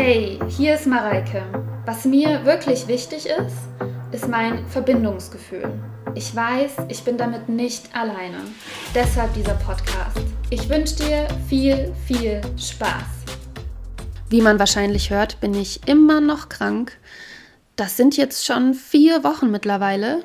Hey, hier ist Mareike. Was mir wirklich wichtig ist, ist mein Verbindungsgefühl. Ich weiß, ich bin damit nicht alleine. Deshalb dieser Podcast. Ich wünsche dir viel, viel Spaß. Wie man wahrscheinlich hört, bin ich immer noch krank. Das sind jetzt schon vier Wochen mittlerweile.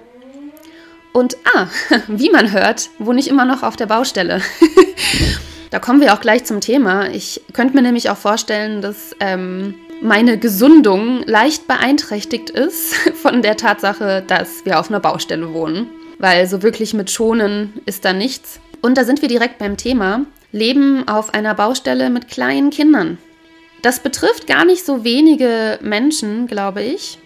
Und ah, wie man hört, wohne ich immer noch auf der Baustelle. da kommen wir auch gleich zum Thema. Ich könnte mir nämlich auch vorstellen, dass ähm, meine Gesundung leicht beeinträchtigt ist von der Tatsache, dass wir auf einer Baustelle wohnen. Weil so wirklich mit Schonen ist da nichts. Und da sind wir direkt beim Thema. Leben auf einer Baustelle mit kleinen Kindern. Das betrifft gar nicht so wenige Menschen, glaube ich,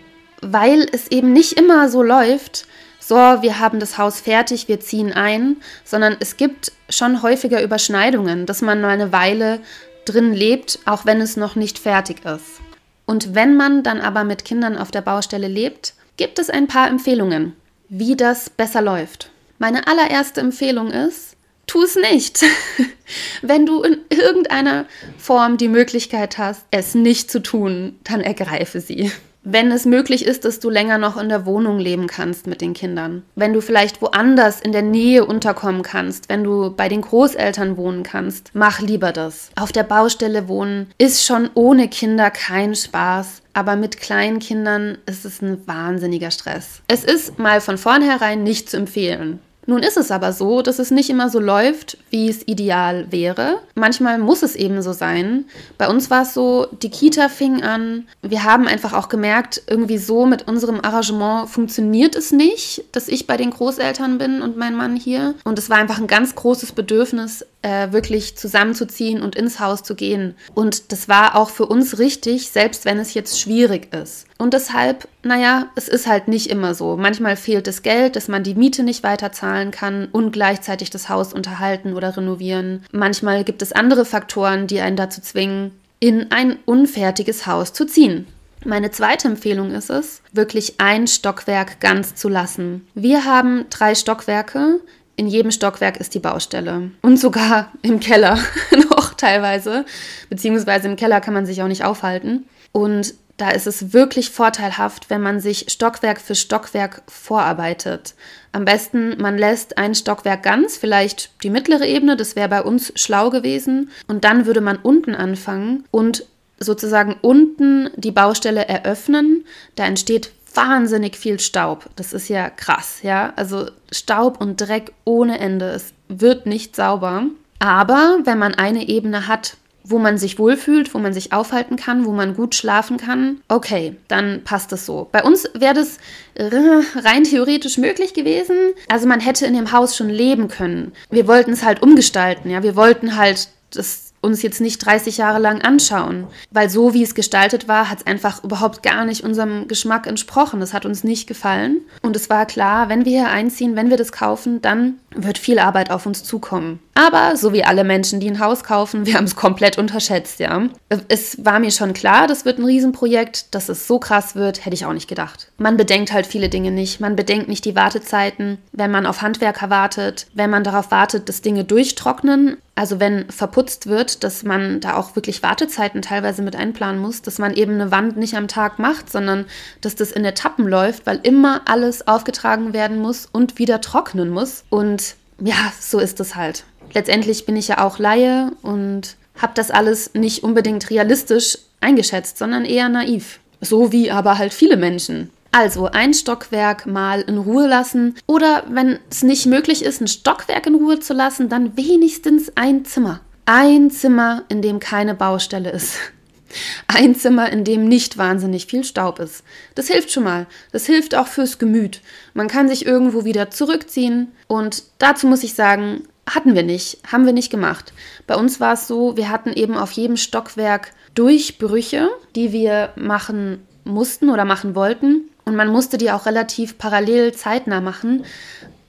weil es eben nicht immer so läuft, so, wir haben das Haus fertig, wir ziehen ein, sondern es gibt schon häufiger Überschneidungen, dass man mal eine Weile drin lebt, auch wenn es noch nicht fertig ist. Und wenn man dann aber mit Kindern auf der Baustelle lebt, gibt es ein paar Empfehlungen, wie das besser läuft. Meine allererste Empfehlung ist, tu es nicht. wenn du in irgendeiner Form die Möglichkeit hast, es nicht zu tun, dann ergreife sie wenn es möglich ist, dass du länger noch in der Wohnung leben kannst mit den Kindern. Wenn du vielleicht woanders in der Nähe unterkommen kannst, wenn du bei den Großeltern wohnen kannst, mach lieber das. Auf der Baustelle wohnen ist schon ohne Kinder kein Spaß. Aber mit kleinen Kindern ist es ein wahnsinniger Stress. Es ist mal von vornherein nicht zu empfehlen. Nun ist es aber so, dass es nicht immer so läuft, wie es ideal wäre. Manchmal muss es eben so sein. Bei uns war es so, die Kita fing an. Wir haben einfach auch gemerkt, irgendwie so mit unserem Arrangement funktioniert es nicht, dass ich bei den Großeltern bin und mein Mann hier. Und es war einfach ein ganz großes Bedürfnis, äh, wirklich zusammenzuziehen und ins Haus zu gehen. Und das war auch für uns richtig, selbst wenn es jetzt schwierig ist. Und deshalb, naja, es ist halt nicht immer so. Manchmal fehlt das Geld, dass man die Miete nicht weiter zahlen kann und gleichzeitig das Haus unterhalten oder renovieren. Manchmal gibt es andere Faktoren, die einen dazu zwingen, in ein unfertiges Haus zu ziehen. Meine zweite Empfehlung ist es, wirklich ein Stockwerk ganz zu lassen. Wir haben drei Stockwerke. In jedem Stockwerk ist die Baustelle. Und sogar im Keller noch teilweise. Beziehungsweise im Keller kann man sich auch nicht aufhalten. Und da ist es wirklich vorteilhaft, wenn man sich Stockwerk für Stockwerk vorarbeitet. Am besten, man lässt ein Stockwerk ganz, vielleicht die mittlere Ebene, das wäre bei uns schlau gewesen. Und dann würde man unten anfangen und sozusagen unten die Baustelle eröffnen. Da entsteht wahnsinnig viel Staub. Das ist ja krass, ja. Also Staub und Dreck ohne Ende. Es wird nicht sauber. Aber wenn man eine Ebene hat, wo man sich wohlfühlt, wo man sich aufhalten kann, wo man gut schlafen kann, okay, dann passt es so. Bei uns wäre das rein theoretisch möglich gewesen. Also man hätte in dem Haus schon leben können. Wir wollten es halt umgestalten, ja. Wir wollten halt das uns jetzt nicht 30 Jahre lang anschauen. Weil so wie es gestaltet war, hat es einfach überhaupt gar nicht unserem Geschmack entsprochen. Das hat uns nicht gefallen. Und es war klar, wenn wir hier einziehen, wenn wir das kaufen, dann wird viel Arbeit auf uns zukommen. Aber so wie alle Menschen, die ein Haus kaufen, wir haben es komplett unterschätzt, ja. Es war mir schon klar, das wird ein Riesenprojekt, dass es so krass wird, hätte ich auch nicht gedacht. Man bedenkt halt viele Dinge nicht. Man bedenkt nicht die Wartezeiten, wenn man auf Handwerker wartet, wenn man darauf wartet, dass Dinge durchtrocknen also wenn verputzt wird, dass man da auch wirklich Wartezeiten teilweise mit einplanen muss, dass man eben eine Wand nicht am Tag macht, sondern dass das in Etappen läuft, weil immer alles aufgetragen werden muss und wieder trocknen muss. Und ja, so ist es halt. Letztendlich bin ich ja auch Laie und habe das alles nicht unbedingt realistisch eingeschätzt, sondern eher naiv. So wie aber halt viele Menschen. Also ein Stockwerk mal in Ruhe lassen oder wenn es nicht möglich ist, ein Stockwerk in Ruhe zu lassen, dann wenigstens ein Zimmer. Ein Zimmer, in dem keine Baustelle ist. Ein Zimmer, in dem nicht wahnsinnig viel Staub ist. Das hilft schon mal. Das hilft auch fürs Gemüt. Man kann sich irgendwo wieder zurückziehen. Und dazu muss ich sagen, hatten wir nicht, haben wir nicht gemacht. Bei uns war es so, wir hatten eben auf jedem Stockwerk Durchbrüche, die wir machen mussten oder machen wollten. Und man musste die auch relativ parallel zeitnah machen,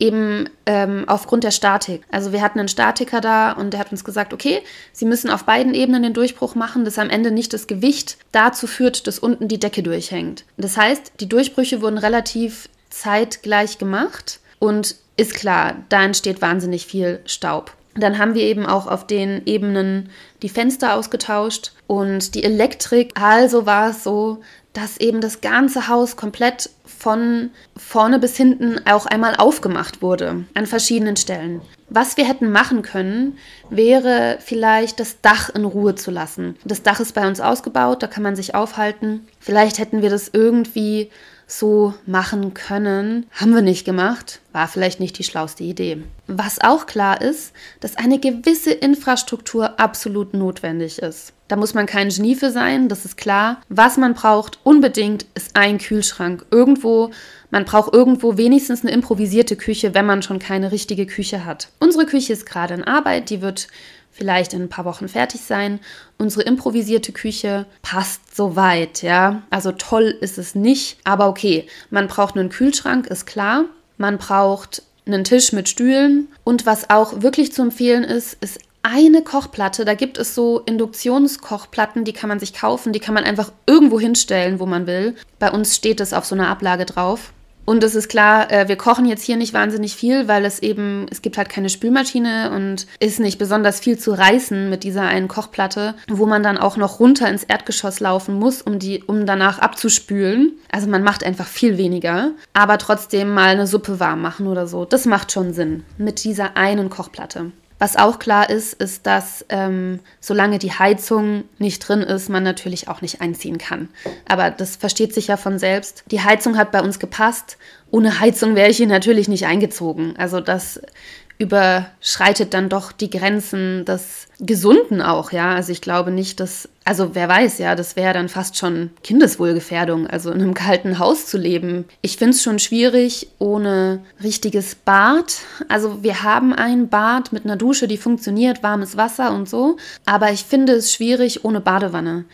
eben ähm, aufgrund der Statik. Also wir hatten einen Statiker da und der hat uns gesagt, okay, Sie müssen auf beiden Ebenen den Durchbruch machen, dass am Ende nicht das Gewicht dazu führt, dass unten die Decke durchhängt. Das heißt, die Durchbrüche wurden relativ zeitgleich gemacht und ist klar, da entsteht wahnsinnig viel Staub. Dann haben wir eben auch auf den Ebenen die Fenster ausgetauscht und die Elektrik. Also war es so, dass eben das ganze Haus komplett von vorne bis hinten auch einmal aufgemacht wurde an verschiedenen Stellen. Was wir hätten machen können, wäre vielleicht das Dach in Ruhe zu lassen. Das Dach ist bei uns ausgebaut, da kann man sich aufhalten. Vielleicht hätten wir das irgendwie so machen können. Haben wir nicht gemacht. War vielleicht nicht die schlauste Idee. Was auch klar ist, dass eine gewisse Infrastruktur absolut notwendig ist. Da muss man kein Genie für sein, das ist klar. Was man braucht unbedingt ist ein Kühlschrank. Irgendwo, man braucht irgendwo wenigstens eine improvisierte Küche, wenn man schon keine richtige Küche hat. Unsere Küche ist gerade in Arbeit, die wird vielleicht in ein paar Wochen fertig sein. Unsere improvisierte Küche passt soweit, ja. Also toll ist es nicht, aber okay. Man braucht einen Kühlschrank, ist klar. Man braucht einen Tisch mit Stühlen und was auch wirklich zu empfehlen ist, ist eine Kochplatte. Da gibt es so Induktionskochplatten, die kann man sich kaufen, die kann man einfach irgendwo hinstellen, wo man will. Bei uns steht es auf so einer Ablage drauf. Und es ist klar, äh, wir kochen jetzt hier nicht wahnsinnig viel, weil es eben, es gibt halt keine Spülmaschine und ist nicht besonders viel zu reißen mit dieser einen Kochplatte, wo man dann auch noch runter ins Erdgeschoss laufen muss, um die, um danach abzuspülen. Also man macht einfach viel weniger, aber trotzdem mal eine Suppe warm machen oder so. Das macht schon Sinn mit dieser einen Kochplatte. Was auch klar ist, ist, dass ähm, solange die Heizung nicht drin ist, man natürlich auch nicht einziehen kann. Aber das versteht sich ja von selbst. Die Heizung hat bei uns gepasst. Ohne Heizung wäre ich hier natürlich nicht eingezogen. Also das überschreitet dann doch die Grenzen des Gesunden auch, ja. Also ich glaube nicht, dass, also wer weiß, ja, das wäre dann fast schon Kindeswohlgefährdung, also in einem kalten Haus zu leben. Ich finde es schon schwierig ohne richtiges Bad. Also wir haben ein Bad mit einer Dusche, die funktioniert, warmes Wasser und so, aber ich finde es schwierig ohne Badewanne.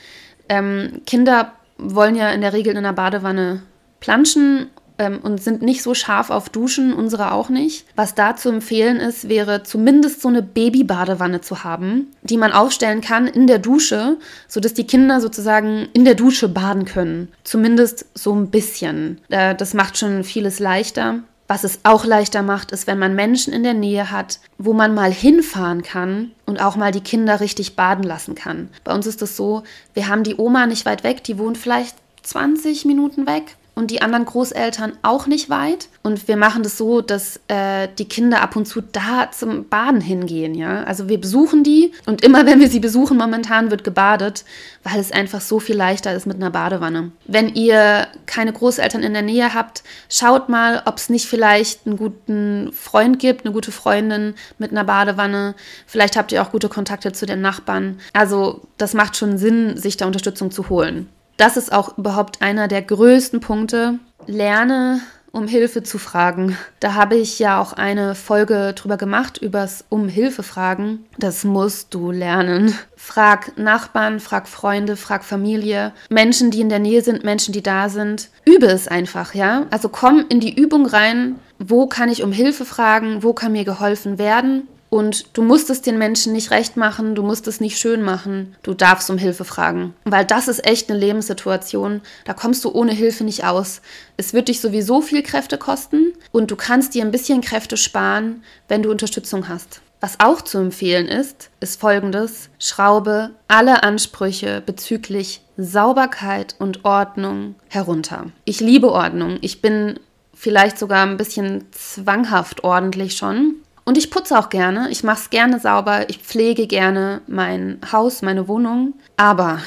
Ähm, Kinder wollen ja in der Regel in einer Badewanne planschen ähm, und sind nicht so scharf auf Duschen, unsere auch nicht. Was da zu empfehlen ist, wäre zumindest so eine Babybadewanne zu haben, die man aufstellen kann in der Dusche, sodass die Kinder sozusagen in der Dusche baden können. Zumindest so ein bisschen. Äh, das macht schon vieles leichter. Was es auch leichter macht, ist, wenn man Menschen in der Nähe hat, wo man mal hinfahren kann und auch mal die Kinder richtig baden lassen kann. Bei uns ist es so, wir haben die Oma nicht weit weg, die wohnt vielleicht 20 Minuten weg und die anderen Großeltern auch nicht weit. Und wir machen das so, dass äh, die Kinder ab und zu da zum Baden hingehen, ja. Also wir besuchen die und immer wenn wir sie besuchen, momentan wird gebadet, weil es einfach so viel leichter ist mit einer Badewanne. Wenn ihr keine Großeltern in der Nähe habt, schaut mal, ob es nicht vielleicht einen guten Freund gibt, eine gute Freundin mit einer Badewanne. Vielleicht habt ihr auch gute Kontakte zu den Nachbarn. Also das macht schon Sinn, sich da Unterstützung zu holen das ist auch überhaupt einer der größten Punkte. Lerne, um Hilfe zu fragen. Da habe ich ja auch eine Folge drüber gemacht, übers Um Hilfe fragen. Das musst du lernen. Frag Nachbarn, frag Freunde, frag Familie, Menschen, die in der Nähe sind, Menschen, die da sind. Übe es einfach, ja? Also komm in die Übung rein. Wo kann ich um Hilfe fragen? Wo kann mir geholfen werden? Und du musst es den Menschen nicht recht machen, du musst es nicht schön machen, du darfst um Hilfe fragen. Weil das ist echt eine Lebenssituation, da kommst du ohne Hilfe nicht aus. Es wird dich sowieso viel Kräfte kosten und du kannst dir ein bisschen Kräfte sparen, wenn du Unterstützung hast. Was auch zu empfehlen ist, ist folgendes. Schraube alle Ansprüche bezüglich Sauberkeit und Ordnung herunter. Ich liebe Ordnung. Ich bin vielleicht sogar ein bisschen zwanghaft ordentlich schon. Und ich putze auch gerne, ich mache es gerne sauber, ich pflege gerne mein Haus, meine Wohnung. Aber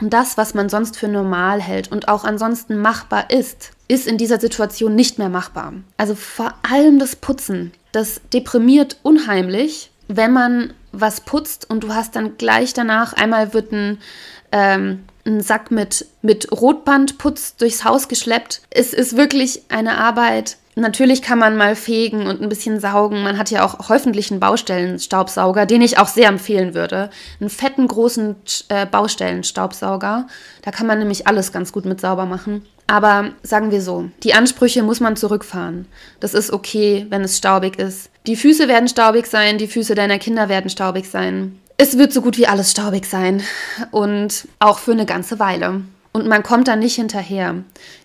das, was man sonst für normal hält und auch ansonsten machbar ist, ist in dieser Situation nicht mehr machbar. Also vor allem das Putzen, das deprimiert unheimlich, wenn man was putzt und du hast dann gleich danach, einmal wird ein, ähm, ein Sack mit, mit Rotbandputz durchs Haus geschleppt. Es ist wirklich eine Arbeit, Natürlich kann man mal fegen und ein bisschen saugen. Man hat ja auch häufentlich einen Baustellenstaubsauger, den ich auch sehr empfehlen würde. Einen fetten, großen äh, Baustellenstaubsauger. Da kann man nämlich alles ganz gut mit sauber machen. Aber sagen wir so, die Ansprüche muss man zurückfahren. Das ist okay, wenn es staubig ist. Die Füße werden staubig sein, die Füße deiner Kinder werden staubig sein. Es wird so gut wie alles staubig sein. Und auch für eine ganze Weile. Und man kommt dann nicht hinterher.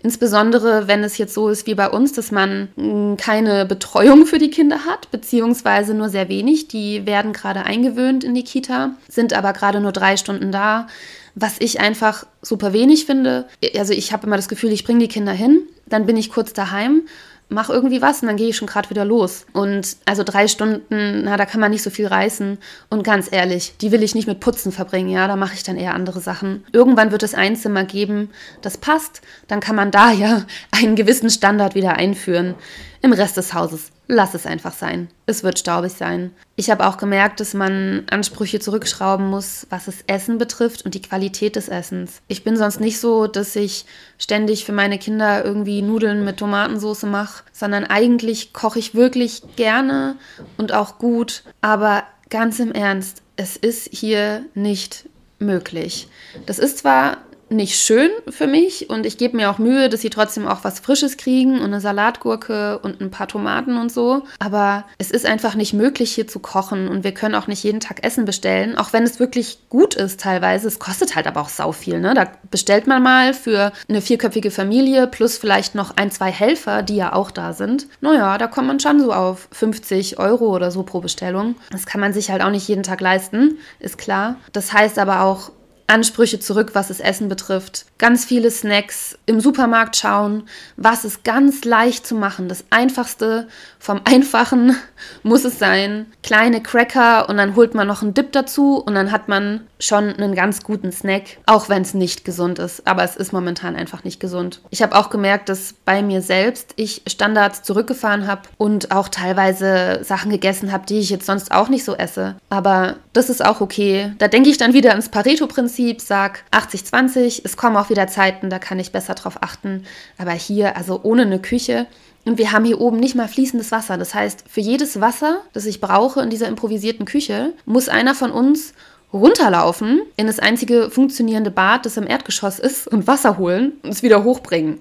Insbesondere, wenn es jetzt so ist wie bei uns, dass man hm, keine Betreuung für die Kinder hat, beziehungsweise nur sehr wenig. Die werden gerade eingewöhnt in die Kita, sind aber gerade nur drei Stunden da, was ich einfach super wenig finde. Also ich habe immer das Gefühl, ich bringe die Kinder hin, dann bin ich kurz daheim mach irgendwie was und dann gehe ich schon gerade wieder los. Und also drei Stunden, na, da kann man nicht so viel reißen. Und ganz ehrlich, die will ich nicht mit Putzen verbringen, ja, da mache ich dann eher andere Sachen. Irgendwann wird es ein Zimmer geben, das passt, dann kann man da ja einen gewissen Standard wieder einführen. Im Rest des Hauses lass es einfach sein. Es wird staubig sein. Ich habe auch gemerkt, dass man Ansprüche zurückschrauben muss, was das Essen betrifft und die Qualität des Essens. Ich bin sonst nicht so, dass ich ständig für meine Kinder irgendwie Nudeln mit Tomatensauce mache, sondern eigentlich koche ich wirklich gerne und auch gut. Aber ganz im Ernst, es ist hier nicht möglich. Das ist zwar nicht schön für mich und ich gebe mir auch Mühe, dass sie trotzdem auch was Frisches kriegen und eine Salatgurke und ein paar Tomaten und so. Aber es ist einfach nicht möglich, hier zu kochen und wir können auch nicht jeden Tag Essen bestellen, auch wenn es wirklich gut ist teilweise. Es kostet halt aber auch sau viel. Ne? Da bestellt man mal für eine vierköpfige Familie plus vielleicht noch ein, zwei Helfer, die ja auch da sind. Naja, da kommt man schon so auf 50 Euro oder so pro Bestellung. Das kann man sich halt auch nicht jeden Tag leisten, ist klar. Das heißt aber auch, Ansprüche zurück, was das Essen betrifft. Ganz viele Snacks im Supermarkt schauen. Was ist ganz leicht zu machen? Das Einfachste vom Einfachen muss es sein. Kleine Cracker und dann holt man noch einen Dip dazu und dann hat man schon einen ganz guten Snack, auch wenn es nicht gesund ist. Aber es ist momentan einfach nicht gesund. Ich habe auch gemerkt, dass bei mir selbst ich Standards zurückgefahren habe und auch teilweise Sachen gegessen habe, die ich jetzt sonst auch nicht so esse. Aber das ist auch okay. Da denke ich dann wieder ans Pareto-Prinzip, sag 80-20. Es kommen auch wieder Zeiten, da kann ich besser drauf achten. Aber hier, also ohne eine Küche, und wir haben hier oben nicht mal fließendes Wasser. Das heißt, für jedes Wasser, das ich brauche in dieser improvisierten Küche, muss einer von uns runterlaufen in das einzige funktionierende Bad, das im Erdgeschoss ist, und Wasser holen und es wieder hochbringen.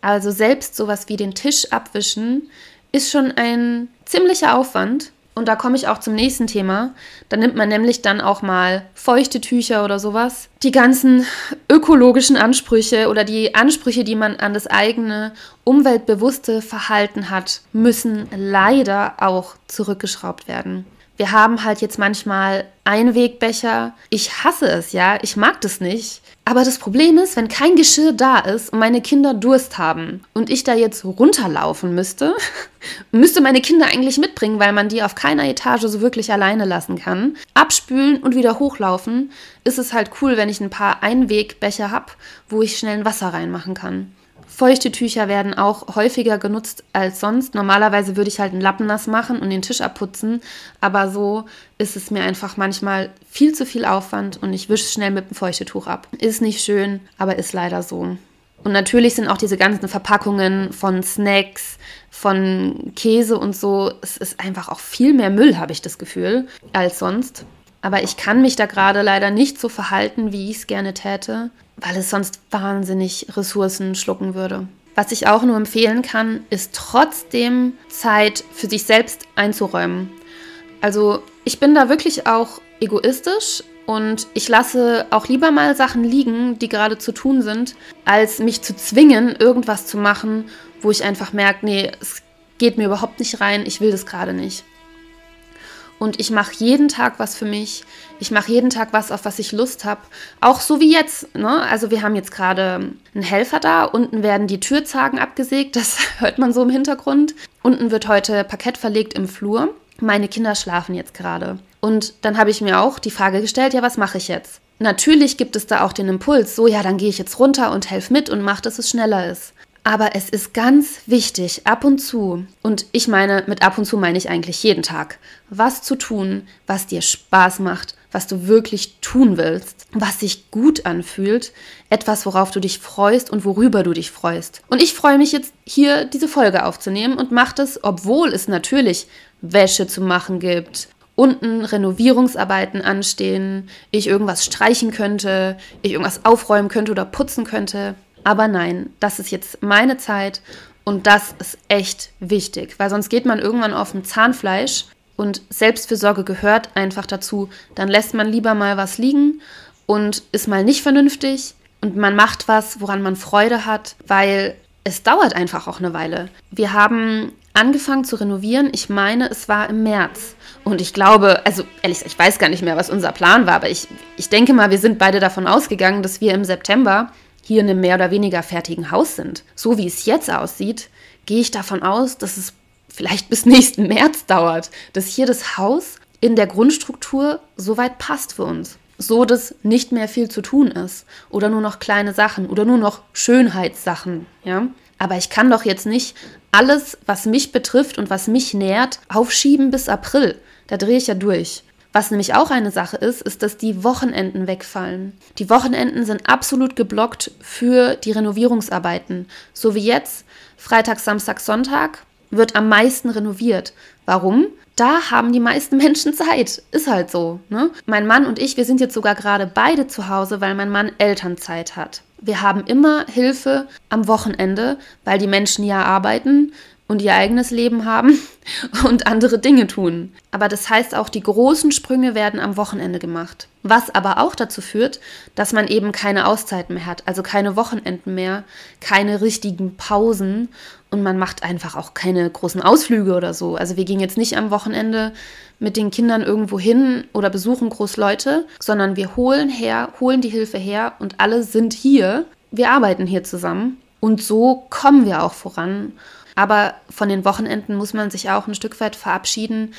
Also selbst sowas wie den Tisch abwischen ist schon ein ziemlicher Aufwand. Und da komme ich auch zum nächsten Thema. Da nimmt man nämlich dann auch mal feuchte Tücher oder sowas. Die ganzen ökologischen Ansprüche oder die Ansprüche, die man an das eigene umweltbewusste Verhalten hat, müssen leider auch zurückgeschraubt werden. Wir haben halt jetzt manchmal Einwegbecher. Ich hasse es, ja. Ich mag das nicht. Aber das Problem ist, wenn kein Geschirr da ist und meine Kinder Durst haben und ich da jetzt runterlaufen müsste, müsste meine Kinder eigentlich mitbringen, weil man die auf keiner Etage so wirklich alleine lassen kann. Abspülen und wieder hochlaufen, ist es halt cool, wenn ich ein paar Einwegbecher habe, wo ich schnell ein Wasser reinmachen kann. Feuchte Tücher werden auch häufiger genutzt als sonst. Normalerweise würde ich halt einen Lappen nass machen und den Tisch abputzen, aber so ist es mir einfach manchmal viel zu viel Aufwand und ich wische schnell mit dem Feuchtetuch ab. Ist nicht schön, aber ist leider so. Und natürlich sind auch diese ganzen Verpackungen von Snacks, von Käse und so, es ist einfach auch viel mehr Müll, habe ich das Gefühl, als sonst. Aber ich kann mich da gerade leider nicht so verhalten, wie ich es gerne täte weil es sonst wahnsinnig Ressourcen schlucken würde. Was ich auch nur empfehlen kann, ist trotzdem Zeit für sich selbst einzuräumen. Also ich bin da wirklich auch egoistisch und ich lasse auch lieber mal Sachen liegen, die gerade zu tun sind, als mich zu zwingen, irgendwas zu machen, wo ich einfach merke, nee, es geht mir überhaupt nicht rein, ich will das gerade nicht und ich mache jeden Tag was für mich. Ich mache jeden Tag was, auf was ich Lust habe. Auch so wie jetzt. Ne? Also wir haben jetzt gerade einen Helfer da. Unten werden die Türzagen abgesägt. Das hört man so im Hintergrund. Unten wird heute Parkett verlegt im Flur. Meine Kinder schlafen jetzt gerade. Und dann habe ich mir auch die Frage gestellt, ja, was mache ich jetzt? Natürlich gibt es da auch den Impuls, so ja, dann gehe ich jetzt runter und helfe mit und mache, dass es schneller ist. Aber es ist ganz wichtig, ab und zu, und ich meine, mit ab und zu meine ich eigentlich jeden Tag, was zu tun, was dir Spaß macht, was du wirklich tun willst, was sich gut anfühlt, etwas, worauf du dich freust und worüber du dich freust. Und ich freue mich jetzt hier diese Folge aufzunehmen und mache das, obwohl es natürlich Wäsche zu machen gibt, unten Renovierungsarbeiten anstehen, ich irgendwas streichen könnte, ich irgendwas aufräumen könnte oder putzen könnte. Aber nein, das ist jetzt meine Zeit und das ist echt wichtig, weil sonst geht man irgendwann auf ein Zahnfleisch und Selbstfürsorge gehört einfach dazu. Dann lässt man lieber mal was liegen und ist mal nicht vernünftig, und man macht was, woran man Freude hat, weil es dauert einfach auch eine Weile. Wir haben angefangen zu renovieren, ich meine, es war im März. Und ich glaube, also ehrlich gesagt, ich weiß gar nicht mehr, was unser Plan war, aber ich, ich denke mal, wir sind beide davon ausgegangen, dass wir im September hier in einem mehr oder weniger fertigen Haus sind. So wie es jetzt aussieht, gehe ich davon aus, dass es vielleicht bis nächsten März dauert, dass hier das Haus in der Grundstruktur soweit passt für uns. So, dass nicht mehr viel zu tun ist. Oder nur noch kleine Sachen oder nur noch Schönheitssachen. Ja? Aber ich kann doch jetzt nicht alles, was mich betrifft und was mich nährt, aufschieben bis April. Da drehe ich ja durch. Was nämlich auch eine Sache ist, ist, dass die Wochenenden wegfallen. Die Wochenenden sind absolut geblockt für die Renovierungsarbeiten. So wie jetzt, Freitag, Samstag, Sonntag, wird am meisten renoviert. Warum? Da haben die meisten Menschen Zeit. Ist halt so. Ne? Mein Mann und ich, wir sind jetzt sogar gerade beide zu Hause, weil mein Mann Elternzeit hat. Wir haben immer Hilfe am Wochenende, weil die Menschen ja arbeiten und ihr eigenes Leben haben und andere Dinge tun. Aber das heißt auch, die großen Sprünge werden am Wochenende gemacht. Was aber auch dazu führt, dass man eben keine Auszeiten mehr hat, also keine Wochenenden mehr, keine richtigen Pausen und man macht einfach auch keine großen Ausflüge oder so. Also wir gehen jetzt nicht am Wochenende mit den Kindern irgendwo hin oder besuchen Großleute, sondern wir holen her, holen die Hilfe her und alle sind hier. Wir arbeiten hier zusammen und so kommen wir auch voran. Aber von den Wochenenden muss man sich auch ein Stück weit verabschieden,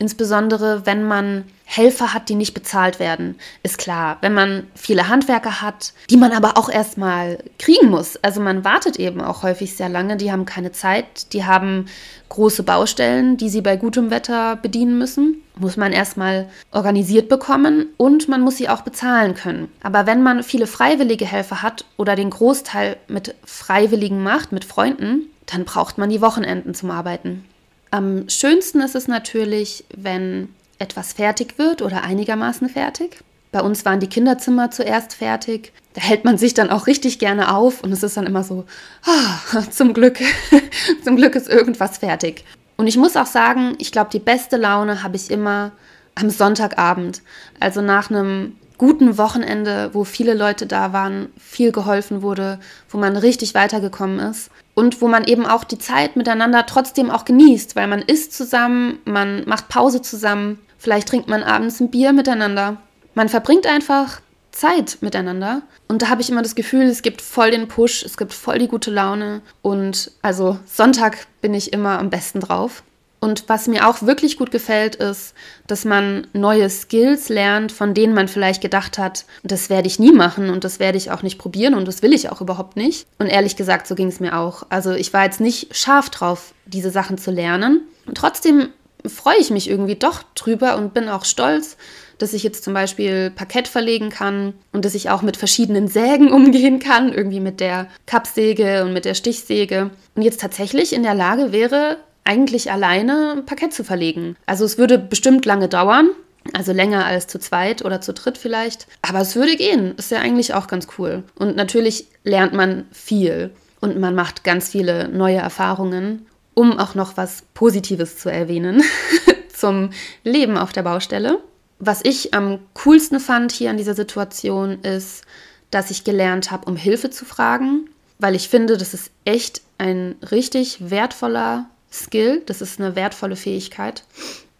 Insbesondere wenn man Helfer hat, die nicht bezahlt werden, ist klar. Wenn man viele Handwerker hat, die man aber auch erstmal kriegen muss. Also man wartet eben auch häufig sehr lange, die haben keine Zeit, die haben große Baustellen, die sie bei gutem Wetter bedienen müssen. Muss man erstmal organisiert bekommen und man muss sie auch bezahlen können. Aber wenn man viele freiwillige Helfer hat oder den Großteil mit Freiwilligen macht, mit Freunden, dann braucht man die Wochenenden zum Arbeiten. Am schönsten ist es natürlich, wenn etwas fertig wird oder einigermaßen fertig. Bei uns waren die Kinderzimmer zuerst fertig. Da hält man sich dann auch richtig gerne auf und es ist dann immer so, ah, zum Glück, zum Glück ist irgendwas fertig. Und ich muss auch sagen, ich glaube, die beste Laune habe ich immer am Sonntagabend. Also nach einem guten Wochenende, wo viele Leute da waren, viel geholfen wurde, wo man richtig weitergekommen ist und wo man eben auch die Zeit miteinander trotzdem auch genießt, weil man isst zusammen, man macht Pause zusammen, vielleicht trinkt man abends ein Bier miteinander. Man verbringt einfach Zeit miteinander und da habe ich immer das Gefühl, es gibt voll den Push, es gibt voll die gute Laune und also Sonntag bin ich immer am besten drauf. Und was mir auch wirklich gut gefällt, ist, dass man neue Skills lernt, von denen man vielleicht gedacht hat, das werde ich nie machen und das werde ich auch nicht probieren und das will ich auch überhaupt nicht. Und ehrlich gesagt, so ging es mir auch. Also ich war jetzt nicht scharf drauf, diese Sachen zu lernen. Und trotzdem freue ich mich irgendwie doch drüber und bin auch stolz, dass ich jetzt zum Beispiel Parkett verlegen kann und dass ich auch mit verschiedenen Sägen umgehen kann, irgendwie mit der Kappsäge und mit der Stichsäge. Und jetzt tatsächlich in der Lage wäre, eigentlich alleine ein Parkett zu verlegen. Also es würde bestimmt lange dauern, also länger als zu zweit oder zu dritt vielleicht. Aber es würde gehen. Ist ja eigentlich auch ganz cool. Und natürlich lernt man viel und man macht ganz viele neue Erfahrungen, um auch noch was Positives zu erwähnen zum Leben auf der Baustelle. Was ich am coolsten fand hier an dieser Situation ist, dass ich gelernt habe, um Hilfe zu fragen, weil ich finde, das ist echt ein richtig wertvoller Skill, das ist eine wertvolle Fähigkeit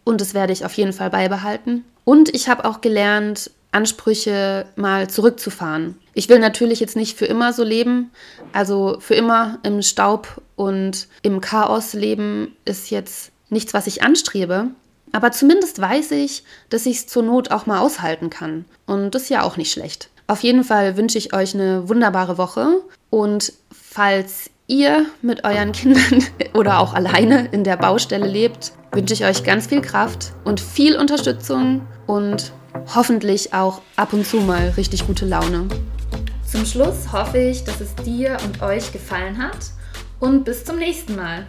und das werde ich auf jeden Fall beibehalten. Und ich habe auch gelernt, Ansprüche mal zurückzufahren. Ich will natürlich jetzt nicht für immer so leben, also für immer im Staub und im Chaos leben ist jetzt nichts, was ich anstrebe. Aber zumindest weiß ich, dass ich es zur Not auch mal aushalten kann. Und das ist ja auch nicht schlecht. Auf jeden Fall wünsche ich euch eine wunderbare Woche. Und falls ihr mit euren Kindern oder auch alleine in der Baustelle lebt, wünsche ich euch ganz viel Kraft und viel Unterstützung und hoffentlich auch ab und zu mal richtig gute Laune. Zum Schluss hoffe ich, dass es dir und euch gefallen hat und bis zum nächsten Mal.